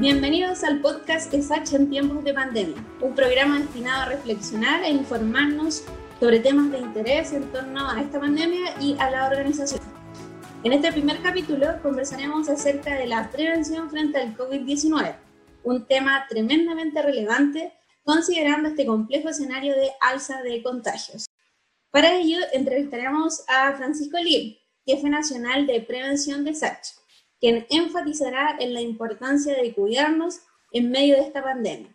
Bienvenidos al podcast ESACH en tiempos de pandemia, un programa destinado a reflexionar e informarnos sobre temas de interés en torno a esta pandemia y a la organización. En este primer capítulo conversaremos acerca de la prevención frente al COVID-19, un tema tremendamente relevante considerando este complejo escenario de alza de contagios. Para ello entrevistaremos a Francisco Lim, jefe nacional de prevención de SACH, quien enfatizará en la importancia de cuidarnos en medio de esta pandemia.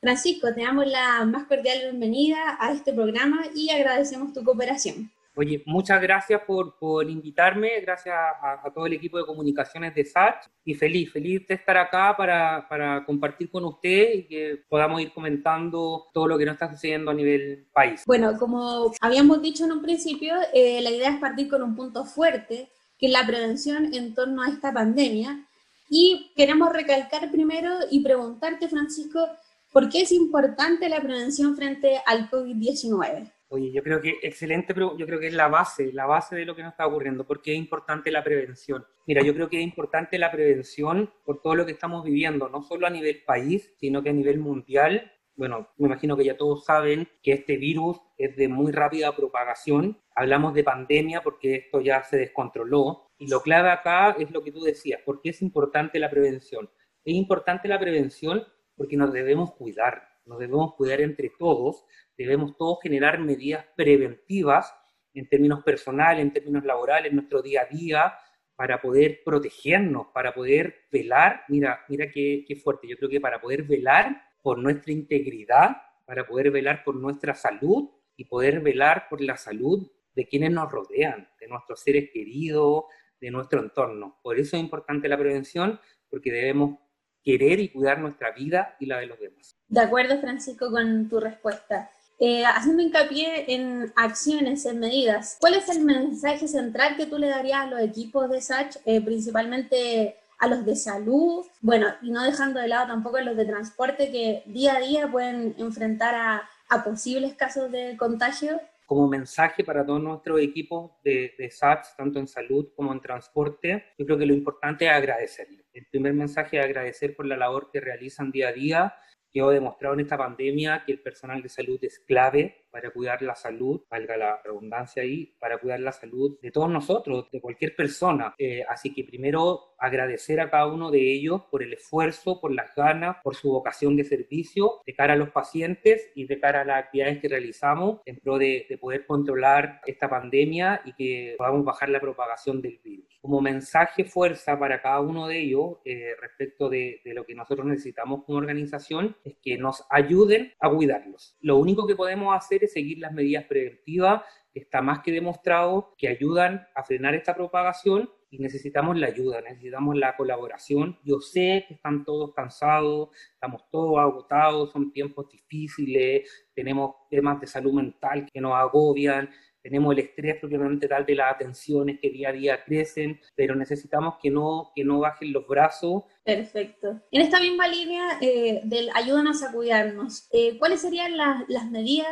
Francisco, te damos la más cordial bienvenida a este programa y agradecemos tu cooperación. Oye, muchas gracias por, por invitarme, gracias a, todo el equipo de comunicaciones de SAT y feliz, feliz de estar acá para, para, compartir con usted y que podamos ir comentando todo lo que nos está sucediendo a nivel país. Bueno, como habíamos dicho en un principio, eh, la idea es partir con un punto fuerte, que la prevención en torno a esta pandemia. Y queremos recalcar primero y preguntarte, Francisco, ¿por qué es importante la prevención frente al COVID-19? Oye, yo creo que excelente, pero yo creo que es la base, la base de lo que nos está ocurriendo. ¿Por qué es importante la prevención? Mira, yo creo que es importante la prevención por todo lo que estamos viviendo, no solo a nivel país, sino que a nivel mundial. Bueno, me imagino que ya todos saben que este virus es de muy rápida propagación. Hablamos de pandemia porque esto ya se descontroló. Y lo clave acá es lo que tú decías, ¿por qué es importante la prevención? Es importante la prevención porque nos debemos cuidar, nos debemos cuidar entre todos debemos todos generar medidas preventivas en términos personales, en términos laborales, en nuestro día a día, para poder protegernos, para poder velar, mira, mira qué, qué fuerte, yo creo que para poder velar por nuestra integridad, para poder velar por nuestra salud y poder velar por la salud de quienes nos rodean, de nuestros seres queridos, de nuestro entorno. Por eso es importante la prevención, porque debemos querer y cuidar nuestra vida y la de los demás. De acuerdo, Francisco, con tu respuesta. Eh, haciendo hincapié en acciones, en medidas, ¿cuál es el mensaje central que tú le darías a los equipos de SACH, eh, principalmente a los de salud, bueno, y no dejando de lado tampoco a los de transporte que día a día pueden enfrentar a, a posibles casos de contagio? como mensaje para todos nuestros equipos de, de SATS, tanto en salud como en transporte, yo creo que lo importante es agradecerles. El primer mensaje es agradecer por la labor que realizan día a día Quedó demostrado en esta pandemia que el personal de salud es clave para cuidar la salud, valga la redundancia ahí, para cuidar la salud de todos nosotros, de cualquier persona. Eh, así que primero agradecer a cada uno de ellos por el esfuerzo, por las ganas, por su vocación de servicio de cara a los pacientes y de cara a las actividades que realizamos en pro de, poder controlar esta pandemia y que podamos bajar la propagación del virus. Como mensaje fuerza para cada uno de ellos eh, respecto de, de lo que nosotros necesitamos como organización es que nos ayuden a cuidarlos. Lo único que podemos hacer seguir las medidas preventivas, está más que demostrado que ayudan a frenar esta propagación y necesitamos la ayuda, necesitamos la colaboración. Yo sé que están todos cansados, estamos todos agotados, son tiempos difíciles, tenemos temas de salud mental que nos agobian, tenemos el estrés propiamente tal de las atenciones que día a día crecen, pero necesitamos que no, que no bajen los brazos. Perfecto. En esta misma línea eh, del ayúdanos a cuidarnos, eh, ¿cuáles serían las, las medidas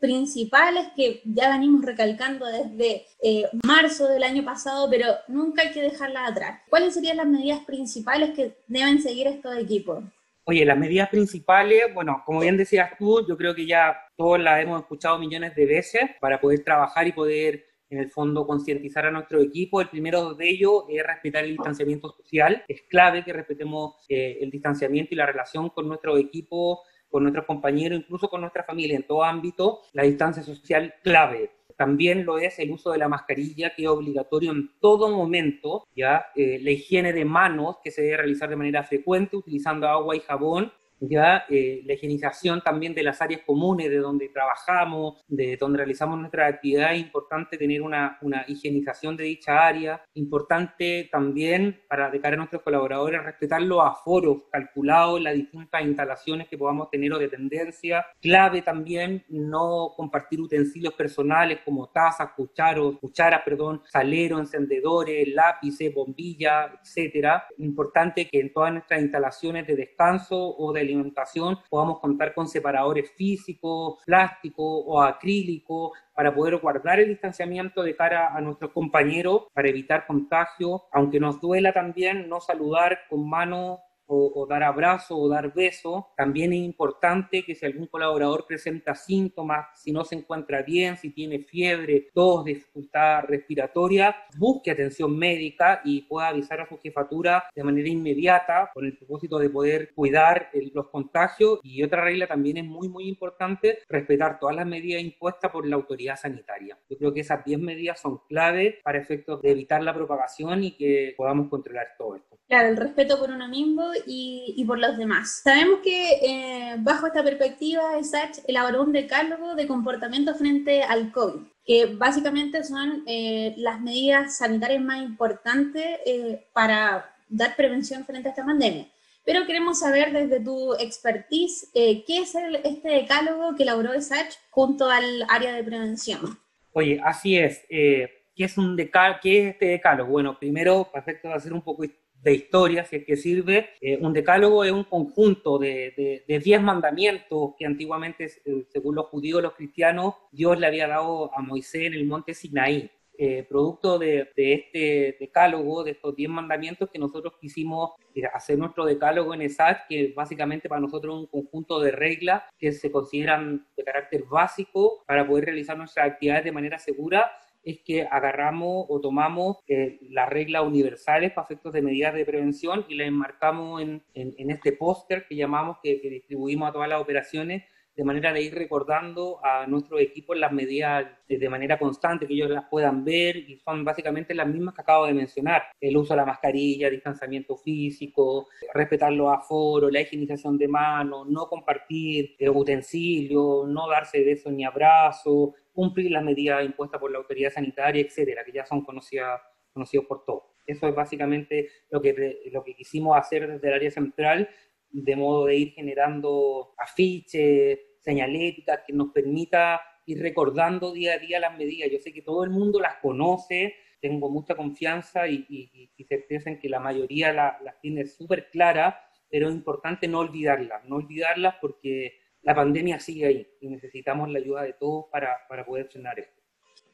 principales que ya venimos recalcando desde eh, marzo del año pasado, pero nunca hay que dejarlas atrás. ¿Cuáles serían las medidas principales que deben seguir estos equipos? Oye, las medidas principales, bueno, como bien decías tú, yo creo que ya todos las hemos escuchado millones de veces para poder trabajar y poder en el fondo concientizar a nuestro equipo. El primero de ellos es respetar el distanciamiento social. Es clave que respetemos eh, el distanciamiento y la relación con nuestro equipo con nuestros compañeros, incluso con nuestra familia, en todo ámbito, la distancia social clave. También lo es el uso de la mascarilla, que es obligatorio en todo momento, ya eh, la higiene de manos, que se debe realizar de manera frecuente, utilizando agua y jabón, ya eh, la higienización también de las áreas comunes de donde trabajamos, de donde realizamos nuestra actividad, es importante tener una, una higienización de dicha área, importante también para de cara a nuestros colaboradores respetar los aforos calculados las distintas instalaciones que podamos tener o dependencia, clave también no compartir utensilios personales como tazas, cucharos, cucharas, perdón, saleros, encendedores, lápices, bombillas, etcétera, importante que en todas nuestras instalaciones de descanso o de alimentación podamos contar con separadores físicos, plásticos o acrílicos para poder guardar el distanciamiento de cara a nuestros compañeros para evitar contagio, aunque nos duela también no saludar con manos o, dar abrazo o dar beso. También es importante que si algún colaborador presenta síntomas, si no se encuentra bien, si tiene fiebre, tos, dificultad respiratoria, busque atención médica y pueda avisar a su jefatura de manera inmediata con el propósito de poder cuidar los contagios. Y otra regla también es muy, muy importante, respetar todas las medidas impuestas por la autoridad sanitaria. Yo creo que esas 10 medidas son clave para efectos de evitar la propagación y que podamos controlar todo esto. Claro, el respeto por uno mismo y, por los demás. Sabemos que eh, bajo esta perspectiva, ESACH elaboró un decálogo de comportamiento frente al COVID, que básicamente son eh, las medidas sanitarias más importantes eh, para dar prevención frente a esta pandemia. Pero queremos saber desde tu expertise, ¿qué es este decálogo que elaboró ESACH junto al área de prevención? Oye, así es. ¿Qué es, un ¿Qué es este decálogo? Bueno, primero, perfecto, va a ser un poco de historia, si es que sirve. Eh, un decálogo es un conjunto de, de, diez mandamientos que antiguamente, eh, según los judíos los cristianos, Dios le había dado a Moisés en el monte Sinaí. Eh, producto de, de, este decálogo, de estos diez mandamientos, que nosotros quisimos hacer nuestro decálogo en ESAT, que básicamente para nosotros es un conjunto de reglas que se consideran de carácter básico para poder realizar nuestras actividades de manera segura es que agarramos o tomamos eh, las reglas universales para efectos de medidas de prevención y las enmarcamos en, en, este póster que llamamos, que, distribuimos a todas las operaciones, de manera de ir recordando a nuestros equipos las medidas de, manera constante, que ellos las puedan ver y son básicamente las mismas que acabo de mencionar. El uso de la mascarilla, distanciamiento físico, respetar los aforos, la higienización de manos, no compartir eh, utensilios, no darse besos ni abrazos, cumplir las medidas impuestas por la autoridad sanitaria, etcétera, que ya son conocidas, conocidos por todos. Eso es básicamente lo que, lo que quisimos hacer desde el área central, de modo de ir generando afiches, señaléticas, que nos permita ir recordando día a día las medidas. Yo sé que todo el mundo las conoce, tengo mucha confianza y, y, y certeza en que la mayoría las tiene súper claras, pero es importante no olvidarlas, no olvidarlas porque la pandemia sigue ahí y necesitamos la ayuda de todos para, para poder frenar esto.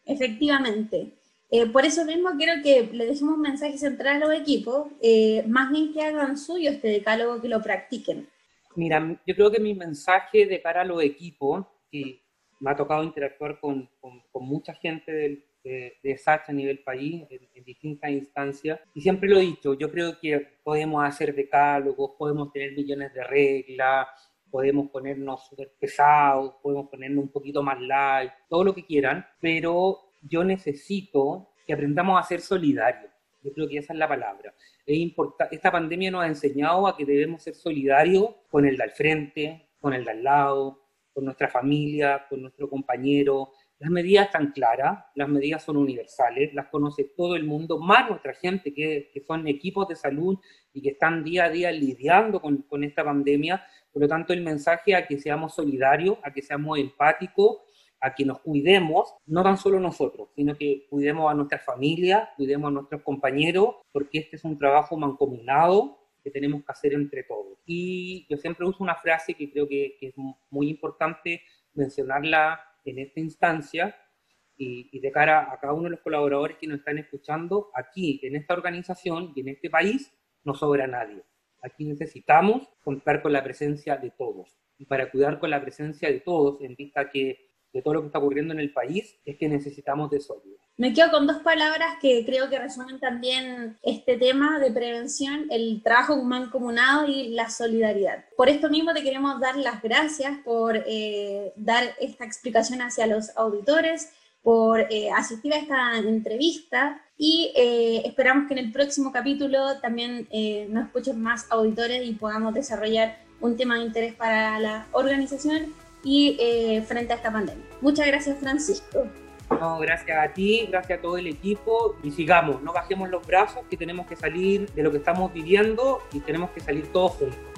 Efectivamente. Eh, por eso mismo quiero que le dejemos un mensaje central a los equipos, eh, más bien que hagan suyo este decálogo, que lo practiquen. Mira, yo creo que mi mensaje de cara a los equipos, y me ha tocado interactuar con, con, mucha gente del, de, de SACH a nivel país, en, en, distintas instancias, y siempre lo he dicho, yo creo que podemos hacer decálogos, podemos tener millones de reglas, podemos ponernos súper pesados, podemos ponernos un poquito más light, todo lo que quieran, pero yo necesito que aprendamos a ser solidarios. Yo creo que esa es la palabra. Es Esta pandemia nos ha enseñado a que debemos ser solidarios con el de al frente, con el de al lado, con nuestra familia, con nuestro compañero. Las medidas están claras, las medidas son universales, las conoce todo el mundo, más nuestra gente que, que son equipos de salud y que están día a día lidiando con, con esta pandemia, por lo tanto, el mensaje a que seamos solidarios, a que seamos empáticos, a que nos cuidemos, no tan solo nosotros, sino que cuidemos a nuestra familia, cuidemos a nuestros compañeros, porque este es un trabajo mancomunado que tenemos que hacer entre todos. Y yo siempre uso una frase que creo que, es muy importante mencionarla en esta instancia, y, y, de cara a cada uno de los colaboradores que nos están escuchando, aquí, en esta organización y en este país, no sobra nadie. Aquí necesitamos contar con la presencia de todos. Y para cuidar con la presencia de todos, en vista que de todo lo que está ocurriendo en el país, es que necesitamos de solidaridad. Me quedo con dos palabras que creo que resumen también este tema de prevención, el trabajo mancomunado y la solidaridad. Por esto mismo te queremos dar las gracias por eh, dar esta explicación hacia los auditores, por eh, asistir a esta entrevista y eh, esperamos que en el próximo capítulo también eh, nos escuchen más auditores y podamos desarrollar un tema de interés para la organización y eh, frente a esta pandemia. Muchas gracias Francisco. No, gracias a ti, gracias a todo el equipo y sigamos, no bajemos los brazos que tenemos que salir de lo que estamos viviendo y tenemos que salir todos juntos.